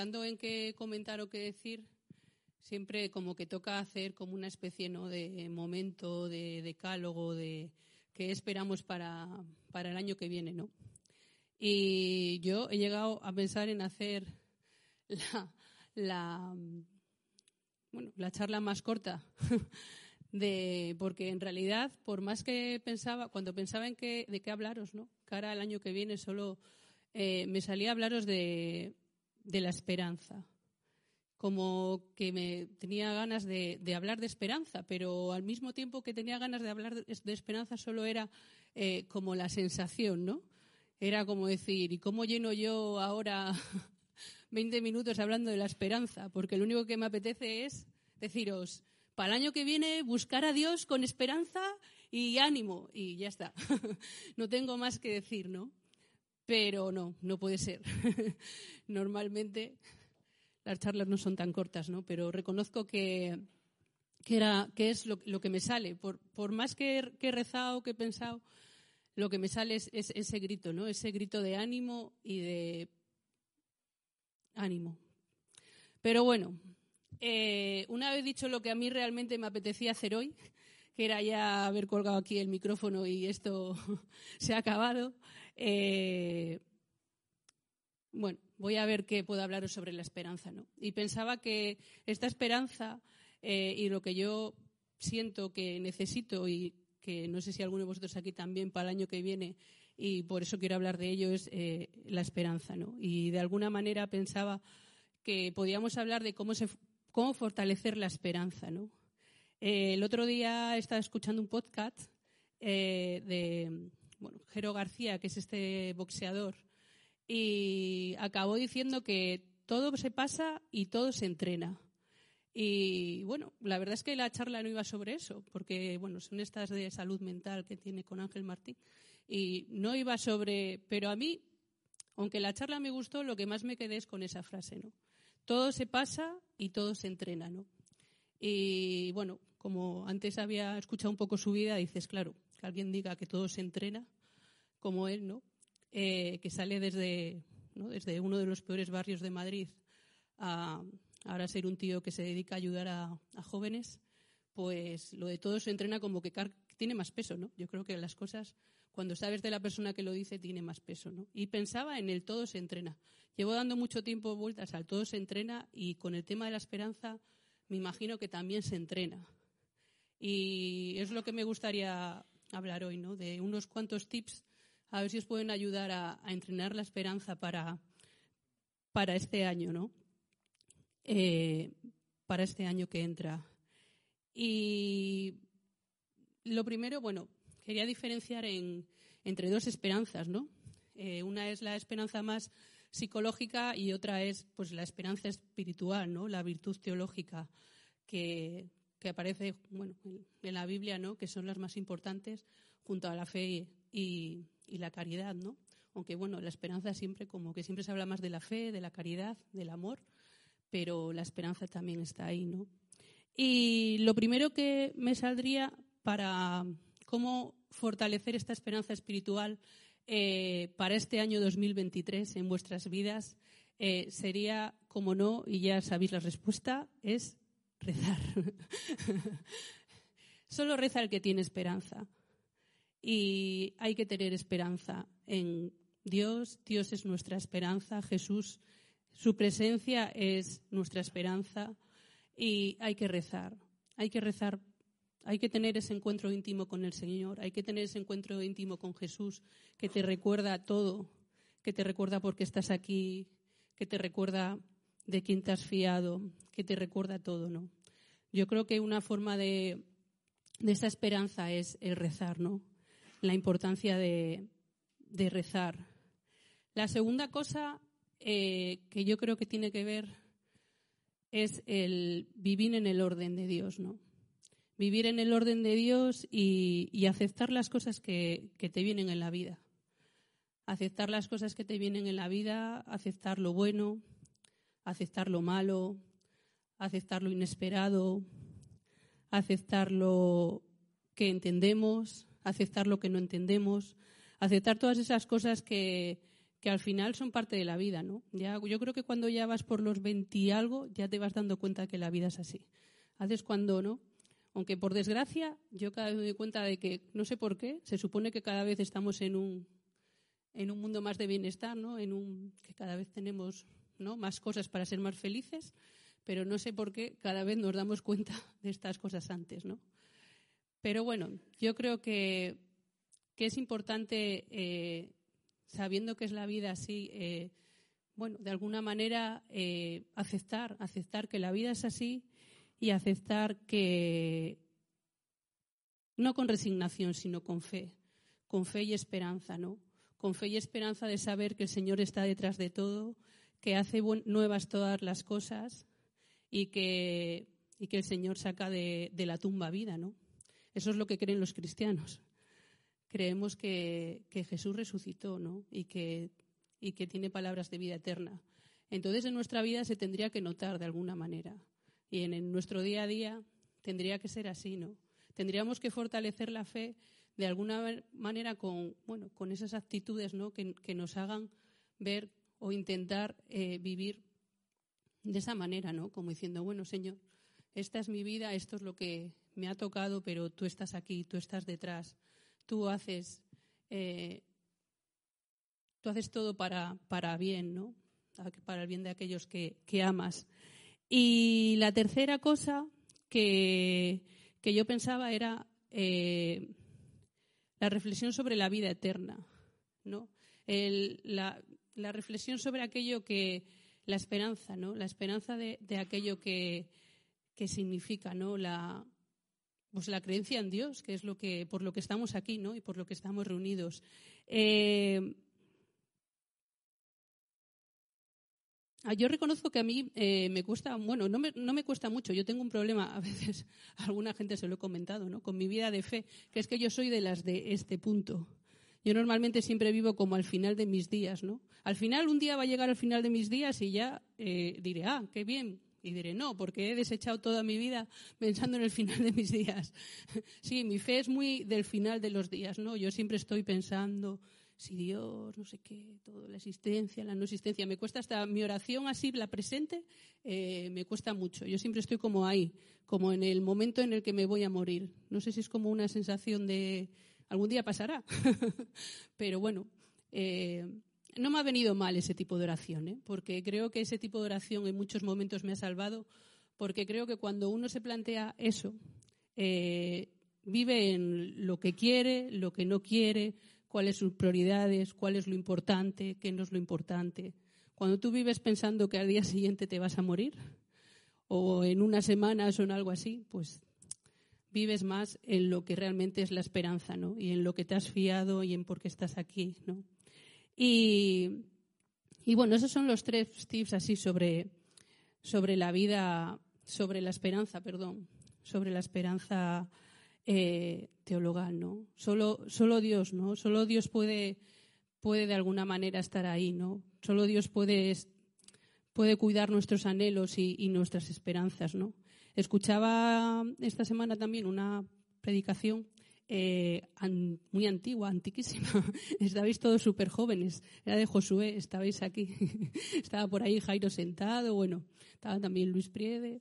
pensando en qué comentar o qué decir, siempre como que toca hacer como una especie ¿no? de momento, de decálogo, de qué esperamos para, para el año que viene, ¿no? Y yo he llegado a pensar en hacer la, bueno, la charla más corta. De, porque en realidad, por más que pensaba, cuando pensaba en qué, de qué hablaros, ¿no? Cara al año que viene, solo eh, me salía a hablaros de, de, la esperanza. Como que me tenía ganas de, hablar de esperanza, pero al mismo tiempo que tenía ganas de hablar de, esperanza, solo era eh, como la sensación, ¿no? Era como decir, ¿y cómo lleno yo ahora 20 minutos hablando de la esperanza? Porque lo único que me apetece es deciros, para el año que viene buscar a Dios con esperanza y ánimo y ya está. no tengo más que decir, ¿no? Pero no, no puede ser. Normalmente las charlas no son tan cortas, ¿no? Pero reconozco que, que, es lo, que me sale. Por, por más que, he rezado, que he pensado, lo que me sale es, es ese grito, ¿no? Ese grito de ánimo y de ánimo. Pero bueno, eh, una vez dicho lo que a mí realmente me apetecía hacer hoy, que era ya haber colgado aquí el micrófono y esto se ha acabado, eh, bueno, voy a ver qué puedo hablaros sobre la esperanza, ¿no? Y pensaba que esta esperanza eh, y lo que yo siento que necesito y que no sé si alguno de vosotros aquí también para el año que viene y por eso quiero hablar de ello es la esperanza, ¿no? Y de alguna manera pensaba que podíamos hablar de cómo se cómo fortalecer la esperanza, ¿no? Eh, el otro día estaba escuchando un podcast eh, de Jero García, que es este boxeador, y acabó diciendo que todo se pasa y todo se entrena. Y bueno, la verdad es que la charla no iba sobre eso, porque bueno, son estas de salud mental que tiene con Ángel Martín, y no iba sobre, pero a mí, aunque la charla me gustó, lo que más me quedé es con esa frase, ¿no? todo se pasa y todo se entrena, ¿no? Y bueno, como antes había escuchado un poco su vida, dices, claro, que alguien diga que todo se entrena, como él, ¿no? Eh, que sale desde, desde uno de los peores barrios de Madrid a ahora ser un tío que se dedica a ayudar a, a jóvenes, pues lo de todo se entrena como que tiene más peso, ¿no? Yo creo que las cosas, cuando sabes de la persona que lo dice, tiene más peso, ¿no? Y pensaba en el todo se entrena. Llevo dando mucho tiempo vueltas al todo se entrena y con el tema de la esperanza me imagino que también se entrena. Y es lo que me gustaría hablar hoy, ¿no? De unos cuantos tips a ver si os pueden ayudar a, entrenar la esperanza para, para este año, ¿no? Eh, para este año que entra. Y lo primero, bueno, quería diferenciar entre dos esperanzas, ¿no? Eh, una es la esperanza más psicológica y otra es pues la esperanza espiritual, ¿no? La virtud teológica que, aparece bueno, en la Biblia, ¿no? Que son las más importantes junto a la fe y, y la caridad, ¿no? Aunque bueno, la esperanza siempre como que siempre se habla más de la fe, de la caridad, del amor, pero la esperanza también está ahí, ¿no? Y lo primero que me saldría para cómo fortalecer esta esperanza espiritual eh, para este año 2023 en vuestras vidas eh, sería, como no, y ya sabéis la respuesta, es rezar. Solo reza el que tiene esperanza. Y hay que tener esperanza en Dios. Dios es nuestra esperanza. Jesús, su presencia es nuestra esperanza. Y hay que rezar. Hay que rezar hay que tener ese encuentro íntimo con el Señor, hay que tener ese encuentro íntimo con Jesús, que te recuerda todo, que te recuerda por qué estás aquí, que te recuerda de quién te has fiado, que te recuerda todo, ¿no? Yo creo que una forma de, de esa esperanza es el rezar, ¿no? La importancia de, de rezar. La segunda cosa eh, que yo creo que tiene que ver es el vivir en el orden de Dios, ¿no? vivir en el orden de Dios y, aceptar las cosas que, te vienen en la vida. Aceptar las cosas que te vienen en la vida, aceptar lo bueno, aceptar lo malo, aceptar lo inesperado, aceptar lo que entendemos, aceptar lo que no entendemos, aceptar todas esas cosas que, que al final son parte de la vida, ¿no? Ya, yo creo que cuando ya vas por los 20 y algo, ya te vas dando cuenta que la vida es así. Haces cuando, ¿no? Aunque por desgracia, yo cada vez me doy cuenta de que, no sé por qué, se supone que cada vez estamos en un, en un mundo más de bienestar, ¿no? En un, que cada vez tenemos más cosas para ser más felices, pero no sé por qué cada vez nos damos cuenta de estas cosas antes. Pero bueno, yo creo que, que es importante eh, sabiendo que es la vida así, eh, bueno, de alguna manera eh, aceptar, aceptar que la vida es así y aceptar que no con resignación, sino con fe, con fe y esperanza, ¿no? Con fe y esperanza de saber que el Señor está detrás de todo, que hace nuevas todas las cosas y que, y que el Señor saca de, de la tumba vida, ¿no? Eso es lo que creen los cristianos creemos que, Jesús resucitó ¿no? y, que, y que tiene palabras de vida eterna. Entonces en nuestra vida se tendría que notar de alguna manera. Y en, nuestro día a día tendría que ser así, ¿no? Tendríamos que fortalecer la fe de alguna manera con, bueno, con esas actitudes ¿no? que, nos hagan ver o intentar eh, vivir de esa manera, ¿no? Como diciendo, bueno, Señor, esta es mi vida, esto es lo que me ha tocado, pero tú estás aquí, tú estás detrás tú haces, eh, tú haces todo para, para bien, ¿no? Para el bien de aquellos que, amas. Y la tercera cosa que, yo pensaba era eh, la reflexión sobre la vida eterna, ¿no? Reflexión sobre aquello que, la esperanza, ¿no? La esperanza de, aquello que, que significa, ¿no? La, pues la creencia en Dios, que es lo que, por lo que estamos aquí, ¿no? Y por lo que estamos reunidos. Eh, yo reconozco que a mí eh, me cuesta, bueno, no me, no me, cuesta mucho. Yo tengo un problema, a veces, alguna gente se lo he comentado, ¿no? Con mi vida de fe, que es que yo soy de las de este punto. Yo normalmente siempre vivo como al final de mis días, ¿no? Al final, un día va a llegar al final de mis días y ya eh, diré, ah, qué bien, y diré, no, porque he desechado toda mi vida pensando en el final de mis días. Sí, mi fe es muy del final de los días, ¿no? Yo siempre estoy pensando, si Dios, no sé qué, toda la existencia, la no existencia. Me cuesta hasta mi oración así, la presente, eh, me cuesta mucho. Yo siempre estoy como ahí, como en el momento en el que me voy a morir. No sé si es como una sensación de algún día pasará, pero bueno. Eh, no me ha venido mal ese tipo de oración, ¿eh? porque creo que ese tipo de oración en muchos momentos me ha salvado, porque creo que cuando uno se plantea eso, eh, vive en lo que quiere, lo que no quiere, cuáles son sus prioridades, cuál es lo importante, qué no es lo importante. Cuando tú vives pensando que al día siguiente te vas a morir, o en unas semanas o en algo así, pues vives más en lo que realmente es la esperanza, ¿no? Y en lo que te has fiado y en por qué estás aquí, ¿no? Y, bueno, esos son los tres tips así sobre, sobre la vida, sobre la esperanza, perdón, sobre la esperanza eh, teologal, ¿no? Solo, solo Dios, ¿no? Solo Dios puede, puede de alguna manera estar ahí, ¿no? Solo Dios puede, puede cuidar nuestros anhelos y, y nuestras esperanzas, ¿no? Escuchaba esta semana también una predicación eh, muy antigua, antiquísima. Estabais todos súper jóvenes. Era de Josué, estabais aquí. Estaba por ahí Jairo sentado, bueno, estaba también Luis Priede.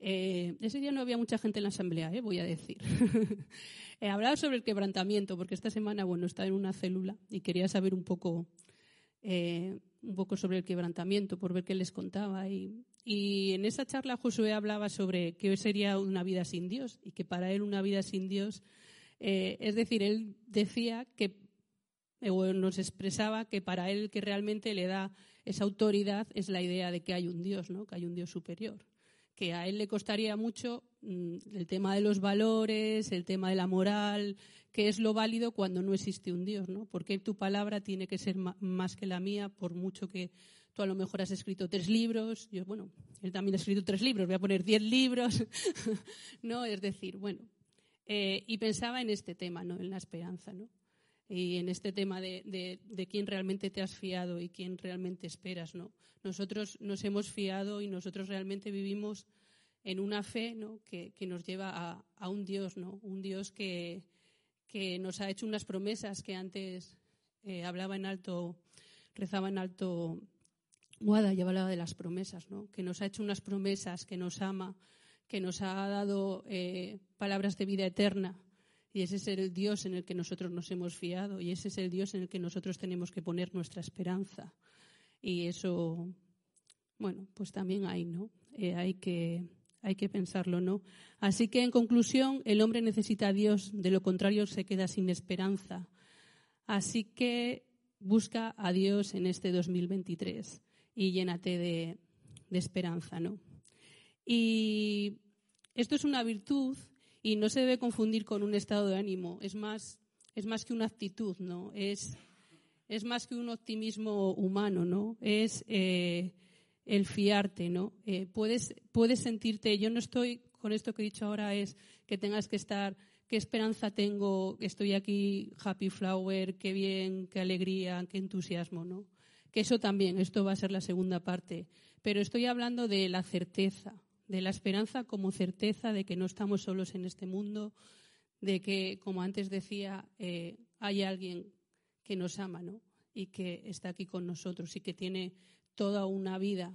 Eh, ese día no había mucha gente en la asamblea, eh, voy a decir. hablaba sobre el quebrantamiento, porque esta semana, bueno, estaba en una célula y quería saber un poco, un poco sobre el quebrantamiento, por ver qué les contaba. Y, y en esa charla Josué hablaba sobre qué sería una vida sin Dios y que para él una vida sin Dios eh, es decir, él decía que, eh, o nos expresaba que para él que realmente le da esa autoridad es la idea de que hay un Dios, ¿no? que hay un Dios superior. Que a él le costaría mucho mm, el tema de los valores, el tema de la moral, que es lo válido cuando no existe un Dios, ¿no? Porque tu palabra tiene que ser más que la mía, por mucho que tú a lo mejor has escrito tres libros, yo, bueno, él también ha escrito tres libros, voy a poner diez libros, ¿no? Es decir, bueno, eh, y pensaba en este tema, ¿no? En la esperanza, ¿no? Y en este tema de, de, quién realmente te has fiado y quién realmente esperas, ¿no? Nosotros nos hemos fiado y nosotros realmente vivimos en una fe, ¿no? Que, que nos lleva a, a, un Dios, ¿no? Un Dios que, que nos ha hecho unas promesas que antes eh, hablaba en alto rezaba en alto Guada y hablaba de las promesas, ¿no? Que nos ha hecho unas promesas, que nos ama, que nos ha dado eh, palabras de vida eterna. Y ese es el Dios en el que nosotros nos hemos fiado y ese es el Dios en el que nosotros tenemos que poner nuestra esperanza. Y eso, bueno, pues también hay, ¿no? Eh, hay que hay que pensarlo, ¿no? Así que, en conclusión, el hombre necesita a Dios, de lo contrario se queda sin esperanza. Así que busca a Dios en este 2023 y llénate de, esperanza, ¿no? Y esto es una virtud y no se debe confundir con un estado de ánimo. Es más, es más que una actitud, ¿no? Es, es más que un optimismo humano, ¿no? Es eh, el fiarte, ¿no? Eh, puedes, puedes sentirte, yo no estoy, con esto que he dicho ahora es que tengas que estar, qué esperanza tengo, estoy aquí, happy flower, qué bien, qué alegría, qué entusiasmo, ¿no? que eso también, esto va a ser la segunda parte, pero estoy hablando de la certeza, de la esperanza como certeza de que no estamos solos en este mundo, de que, como antes decía, eh, hay alguien que nos ama, ¿no? Y que está aquí con nosotros y que tiene toda una vida,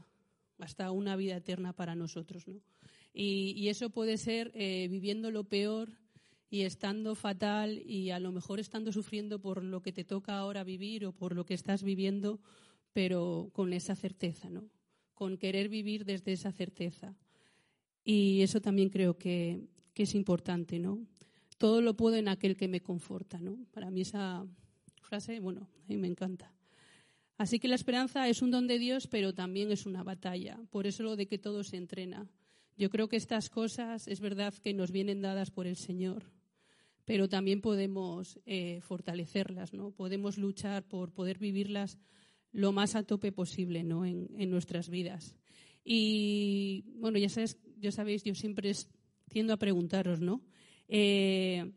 hasta una vida eterna para nosotros, ¿no? Y, eso puede ser eh, viviendo lo peor y estando fatal y a lo mejor estando sufriendo por lo que te toca ahora vivir o por lo que estás viviendo, pero con esa certeza, ¿no? Con querer vivir desde esa certeza. Y eso también creo que, es importante, ¿no? Todo lo puedo en aquel que me conforta, ¿no? Para mí esa frase, bueno, a mí me encanta. Así que la esperanza es un don de Dios, pero también es una batalla. Por eso lo de que todo se entrena. Yo creo que estas cosas es verdad que nos vienen dadas por el Señor pero también podemos eh, fortalecerlas, ¿no? Podemos luchar por poder vivirlas lo más a tope posible, ¿no? En, nuestras vidas. Y bueno, ya sabes, ya sabéis, yo siempre tiendo a preguntaros, ¿no? Eh,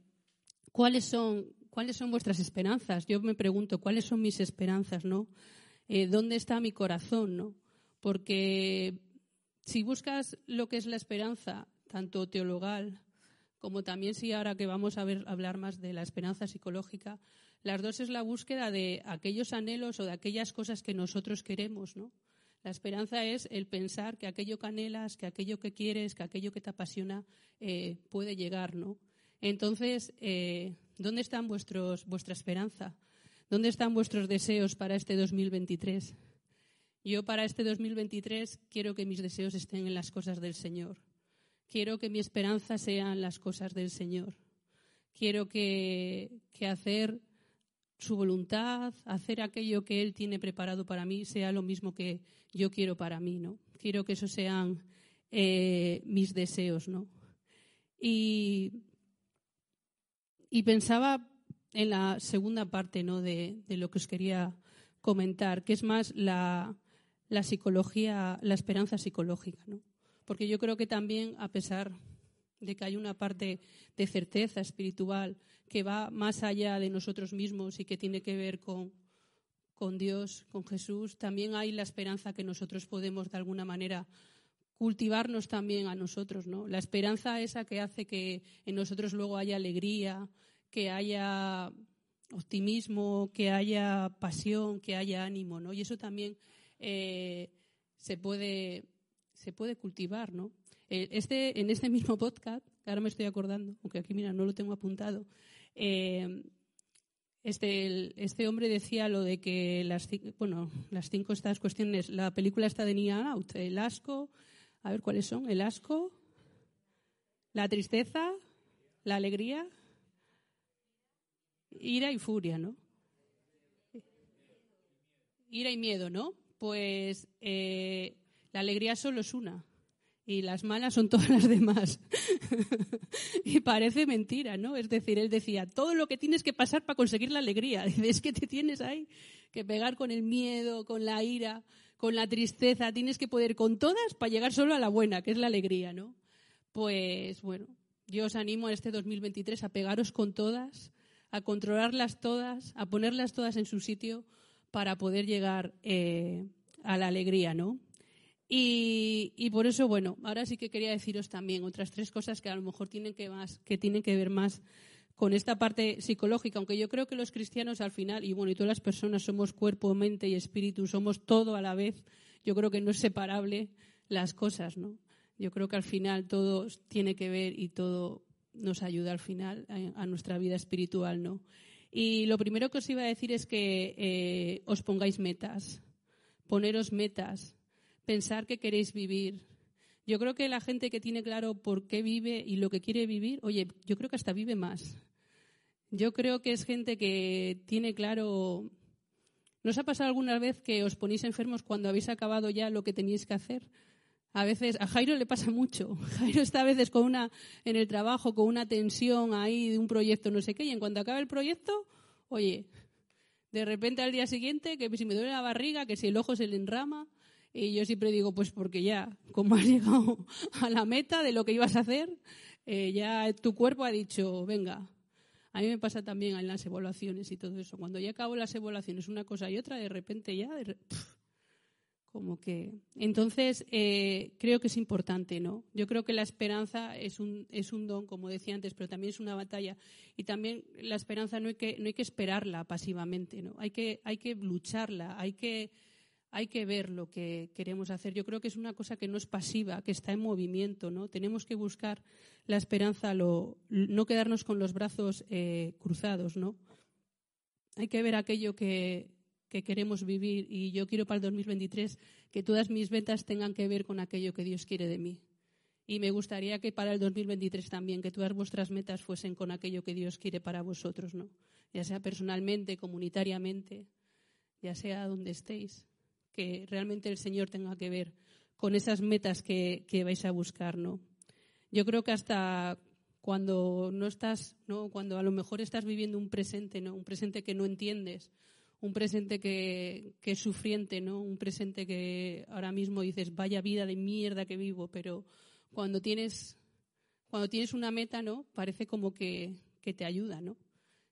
¿Cuáles son cuáles son vuestras esperanzas? Yo me pregunto cuáles son mis esperanzas, ¿no? Eh, ¿Dónde está mi corazón? Porque si buscas lo que es la esperanza, tanto teologal como también si ahora que vamos a, hablar más de la esperanza psicológica, las dos es la búsqueda de aquellos anhelos o de aquellas cosas que nosotros queremos, ¿no? La esperanza es el pensar que aquello que anhelas, que aquello que quieres, que aquello que te apasiona eh, puede llegar, ¿no? Entonces, eh, ¿dónde están vuestros, vuestra esperanza? ¿Dónde están vuestros deseos para este 2023? Yo para este 2023 quiero que mis deseos estén en las cosas del Señor. Quiero que mi esperanza sean las cosas del Señor. Quiero que, hacer su voluntad, hacer aquello que Él tiene preparado para mí, sea lo mismo que yo quiero para mí, ¿no? Quiero que esos sean eh, mis deseos, ¿no? Y, pensaba en la segunda parte, ¿no? De, lo que os quería comentar, que es más la, la psicología, la esperanza psicológica, ¿no? porque yo creo que también, a pesar de que hay una parte de certeza espiritual que va más allá de nosotros mismos y que tiene que ver con, con Dios, con Jesús, también hay la esperanza que nosotros podemos de alguna manera cultivarnos también a nosotros, ¿no? La esperanza esa que hace que en nosotros luego haya alegría, que haya optimismo, que haya pasión, que haya ánimo, ¿no? Y eso también eh, se puede se puede cultivar, ¿no? Eh, este, en este mismo podcast, ahora me estoy acordando, aunque aquí mira, no lo tengo apuntado, eh, este, este hombre decía lo de que las, bueno, las cinco estas cuestiones, la película está de Nia Out, el asco, a ver cuáles son, el asco, la tristeza, la alegría, ira y furia, ¿no? Ira y miedo, ¿no? Pues eh, la alegría solo es una y las malas son todas las demás. y parece mentira, ¿no? Es decir, él decía, todo lo que tienes que pasar para conseguir la alegría. Es que te tienes ahí que pegar con el miedo, con la ira, con la tristeza. Tienes que poder con todas para llegar solo a la buena, que es la alegría, ¿no? Pues bueno, yo os animo a este 2023 a pegaros con todas, a controlarlas todas, a ponerlas todas en su sitio para poder llegar eh, a la alegría, ¿no? Y, por eso, bueno, ahora sí que quería deciros también otras tres cosas que a lo mejor tienen que, más, que tienen que ver más con esta parte psicológica, aunque yo creo que los cristianos al final, y bueno, y todas las personas somos cuerpo, mente y espíritu, somos todo a la vez, yo creo que no es separable las cosas, ¿no? Yo creo que al final todo tiene que ver y todo nos ayuda al final a, nuestra vida espiritual, ¿no? Y lo primero que os iba a decir es que eh, os pongáis metas, poneros metas, pensar que queréis vivir. Yo creo que la gente que tiene claro por qué vive y lo que quiere vivir, oye, yo creo que hasta vive más. Yo creo que es gente que tiene claro. ¿Nos ha pasado alguna vez que os ponéis enfermos cuando habéis acabado ya lo que teníais que hacer? A veces, a Jairo le pasa mucho. Jairo está a veces con una, en el trabajo, con una tensión ahí de un proyecto, no sé qué, y en cuanto acaba el proyecto, oye, de repente al día siguiente, que si me duele la barriga, que si el ojo se le enrama, y yo siempre digo, pues porque ya, como has llegado a la meta de lo que ibas a hacer, eh, ya tu cuerpo ha dicho, venga. A mí me pasa también en las evaluaciones y todo eso. Cuando ya acabo las evaluaciones, una cosa y otra, de repente ya, como que. Entonces, eh, creo que es importante, ¿no? Yo creo que la esperanza es un, es un don, como decía antes, pero también es una batalla. Y también la esperanza no hay que, no hay que esperarla pasivamente, ¿no? Hay que, hay que lucharla, hay que hay que ver lo que queremos hacer. Yo creo que es una cosa que no es pasiva, que está en movimiento, ¿no? Tenemos que buscar la esperanza, no quedarnos con los brazos eh, cruzados, ¿no? Hay que ver aquello que, queremos vivir y yo quiero para el 2023 que todas mis ventas tengan que ver con aquello que Dios quiere de mí. Y me gustaría que para el 2023 también, que todas vuestras metas fuesen con aquello que Dios quiere para vosotros, ¿no? Ya sea personalmente, comunitariamente, ya sea donde estéis que realmente el Señor tenga que ver con esas metas que, vais a buscar, ¿no? Yo creo que hasta cuando no estás, ¿no? Cuando a lo mejor estás viviendo un presente, ¿no? Un presente que no entiendes, un presente que, que, es sufriente, ¿no? Un presente que ahora mismo dices, vaya vida de mierda que vivo, pero cuando tienes, cuando tienes una meta, ¿no? Parece como que, que te ayuda, ¿no?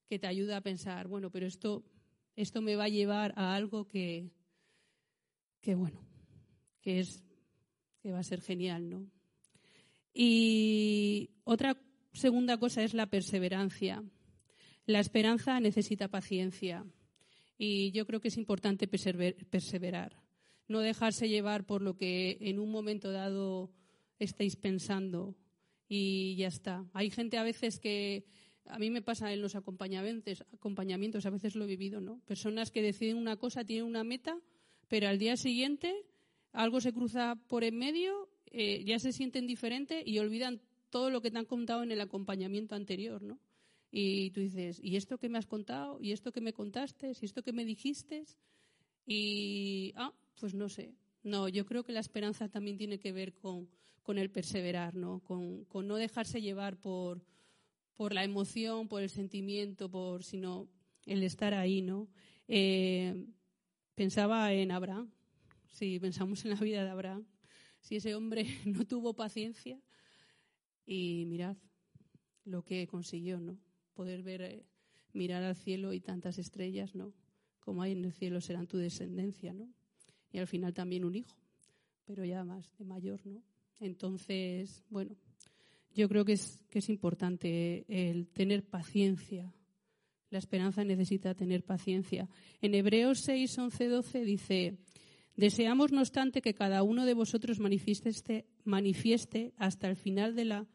Que te ayuda a pensar, bueno, pero esto, esto me va a llevar a algo que, que bueno, que es que va a ser genial, ¿no? Y otra segunda cosa es la perseverancia. La esperanza necesita paciencia y yo creo que es importante perseverar, no dejarse llevar por lo que en un momento dado estáis pensando y ya está. Hay gente a veces que a mí me pasa en los acompañamientos, acompañamientos, a veces lo he vivido, ¿no? Personas que deciden una cosa, tienen una meta pero al día siguiente algo se cruza por en medio, eh, ya se sienten diferentes y olvidan todo lo que te han contado en el acompañamiento anterior, ¿no? Y tú dices, ¿y esto que me has contado? ¿Y esto que me contaste? ¿Y esto que me dijiste? Y, ah, pues no sé. No, yo creo que la esperanza también tiene que ver con, con el perseverar, ¿no? Con, con, no dejarse llevar por, por la emoción, por el sentimiento, por, sino el estar ahí, ¿no? Eh, Pensaba en Abraham, si pensamos en la vida de Abraham, si ese hombre no tuvo paciencia y mirad lo que consiguió, ¿no? Poder ver, eh, mirar al cielo y tantas estrellas, ¿no? Como hay en el cielo serán tu descendencia, ¿no? Y al final también un hijo, pero ya más de mayor, ¿no? Entonces, bueno, yo creo que es, que es importante el tener paciencia la esperanza necesita tener paciencia. En Hebreos 6, 11, 12 dice, deseamos no obstante que cada uno de vosotros manifieste, hasta el final de la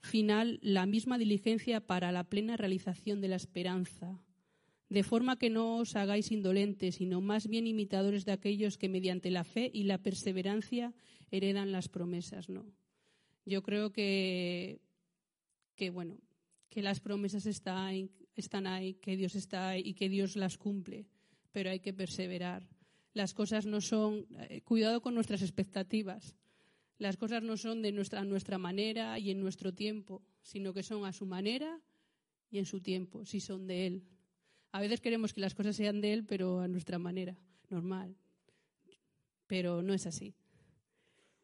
final la misma diligencia para la plena realización de la esperanza, de forma que no os hagáis indolentes, sino más bien imitadores de aquellos que mediante la fe y la perseverancia heredan las promesas, ¿no? Yo creo que, que bueno, que las promesas están, están ahí, que Dios está ahí y que Dios las cumple, pero hay que perseverar. Las cosas no son, eh, cuidado con nuestras expectativas. Las cosas no son de nuestra, nuestra manera y en nuestro tiempo, sino que son a su manera y en su tiempo, si son de Él. A veces queremos que las cosas sean de Él, pero a nuestra manera, normal. Pero no es así.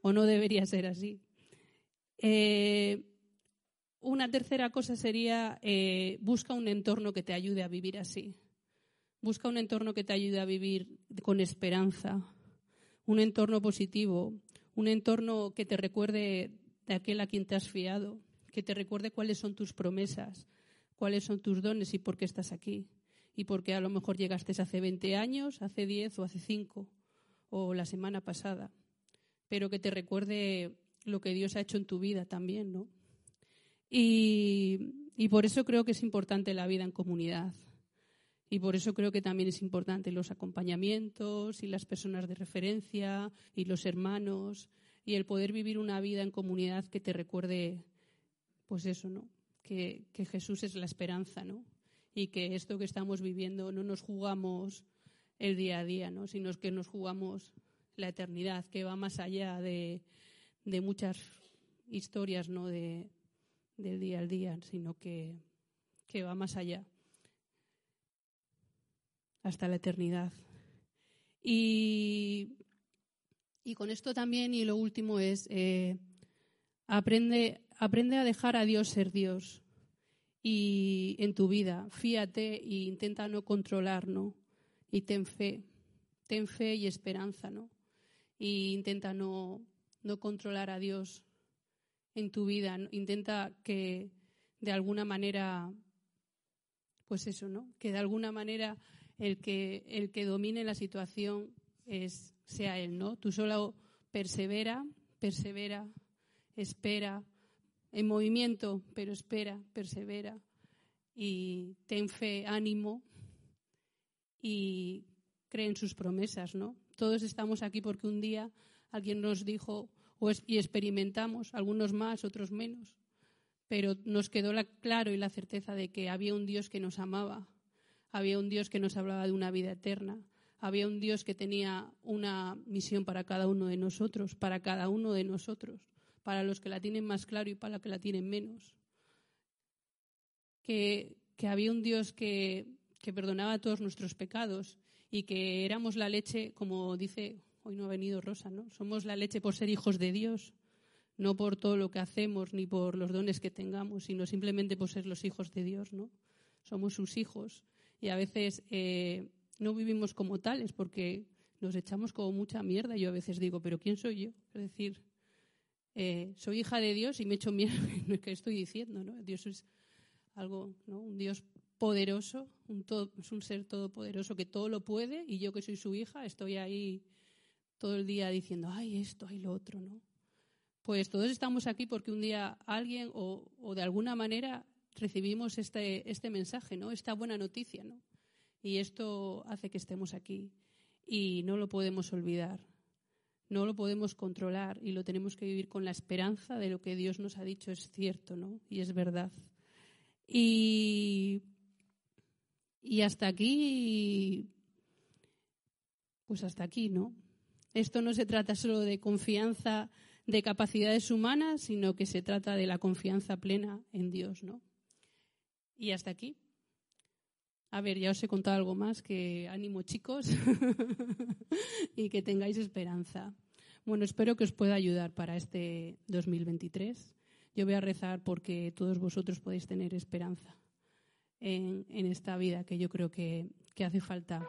O no debería ser así. Eh, una tercera cosa sería eh, busca un entorno que te ayude a vivir así. Busca un entorno que te ayude a vivir con esperanza, un entorno positivo, un entorno que te recuerde de aquel a quien te has fiado, que te recuerde cuáles son tus promesas, cuáles son tus dones y por qué estás aquí. Y por qué a lo mejor llegaste hace 20 años, hace 10 o hace 5 o la semana pasada. Pero que te recuerde lo que Dios ha hecho en tu vida también, ¿no? Y, por eso creo que es importante la vida en comunidad. Y por eso creo que también es importante los acompañamientos y las personas de referencia y los hermanos y el poder vivir una vida en comunidad que te recuerde, pues eso, ¿no? Que, que Jesús es la esperanza, ¿no? Y que esto que estamos viviendo no nos jugamos el día a día, ¿no? Sino que nos jugamos la eternidad, que va más allá de, de muchas historias, ¿no? De, del día al día, sino que, que va más allá hasta la eternidad. Y, y con esto también, y lo último es, eh, aprende, aprende a dejar a Dios ser Dios y en tu vida. Fíate e intenta no controlar, ¿no? Y ten fe, ten fe y esperanza, ¿no? Y intenta no, no controlar a Dios en tu vida. Intenta que de alguna manera, pues eso, ¿no? Que de alguna manera el que, el que domine la situación es, sea Él, ¿no? Tú solo persevera, persevera, espera, en movimiento, pero espera, persevera y ten fe, ánimo y cree en sus promesas, ¿no? Todos estamos aquí porque un día alguien nos dijo y experimentamos, algunos más, otros menos, pero nos quedó la, claro y la certeza de que había un Dios que nos amaba había un Dios que nos hablaba de una vida eterna, había un Dios que tenía una misión para cada uno de nosotros, para cada uno de nosotros, para los que la tienen más claro y para los que la tienen menos. Que, había un Dios que perdonaba todos nuestros pecados y que éramos la leche, como dice, hoy no ha venido Rosa, ¿no? Somos la leche por ser hijos de Dios, no por todo lo que hacemos ni por los dones que tengamos, sino simplemente por ser los hijos de Dios, ¿no? Somos sus hijos y a veces eh, no vivimos como tales porque nos echamos como mucha mierda. Yo a veces digo, ¿pero quién soy yo? Es decir, eh, soy hija de Dios y me echo mierda. no es que estoy diciendo, ¿no? Dios es algo, ¿no? Un Dios poderoso, un es un ser todopoderoso que todo lo puede y yo que soy su hija estoy ahí todo el día diciendo, ay, esto, ay, lo otro, ¿no? Pues todos estamos aquí porque un día alguien o, o de alguna manera recibimos este, este mensaje, ¿no? Esta buena noticia, ¿no? Y esto hace que estemos aquí. Y no lo podemos olvidar. No lo podemos controlar y lo tenemos que vivir con la esperanza de lo que Dios nos ha dicho es cierto, ¿no? Y es verdad. Y, y hasta aquí, pues hasta aquí, ¿no? Esto no se trata solo de confianza de capacidades humanas, sino que se trata de la confianza plena en Dios, ¿no? Y hasta aquí. A ver, ya os he contado algo más, que ánimo chicos y que tengáis esperanza. Bueno, espero que os pueda ayudar para este 2023. Yo voy a rezar porque todos vosotros podéis tener esperanza en, esta vida que yo creo que, que hace falta.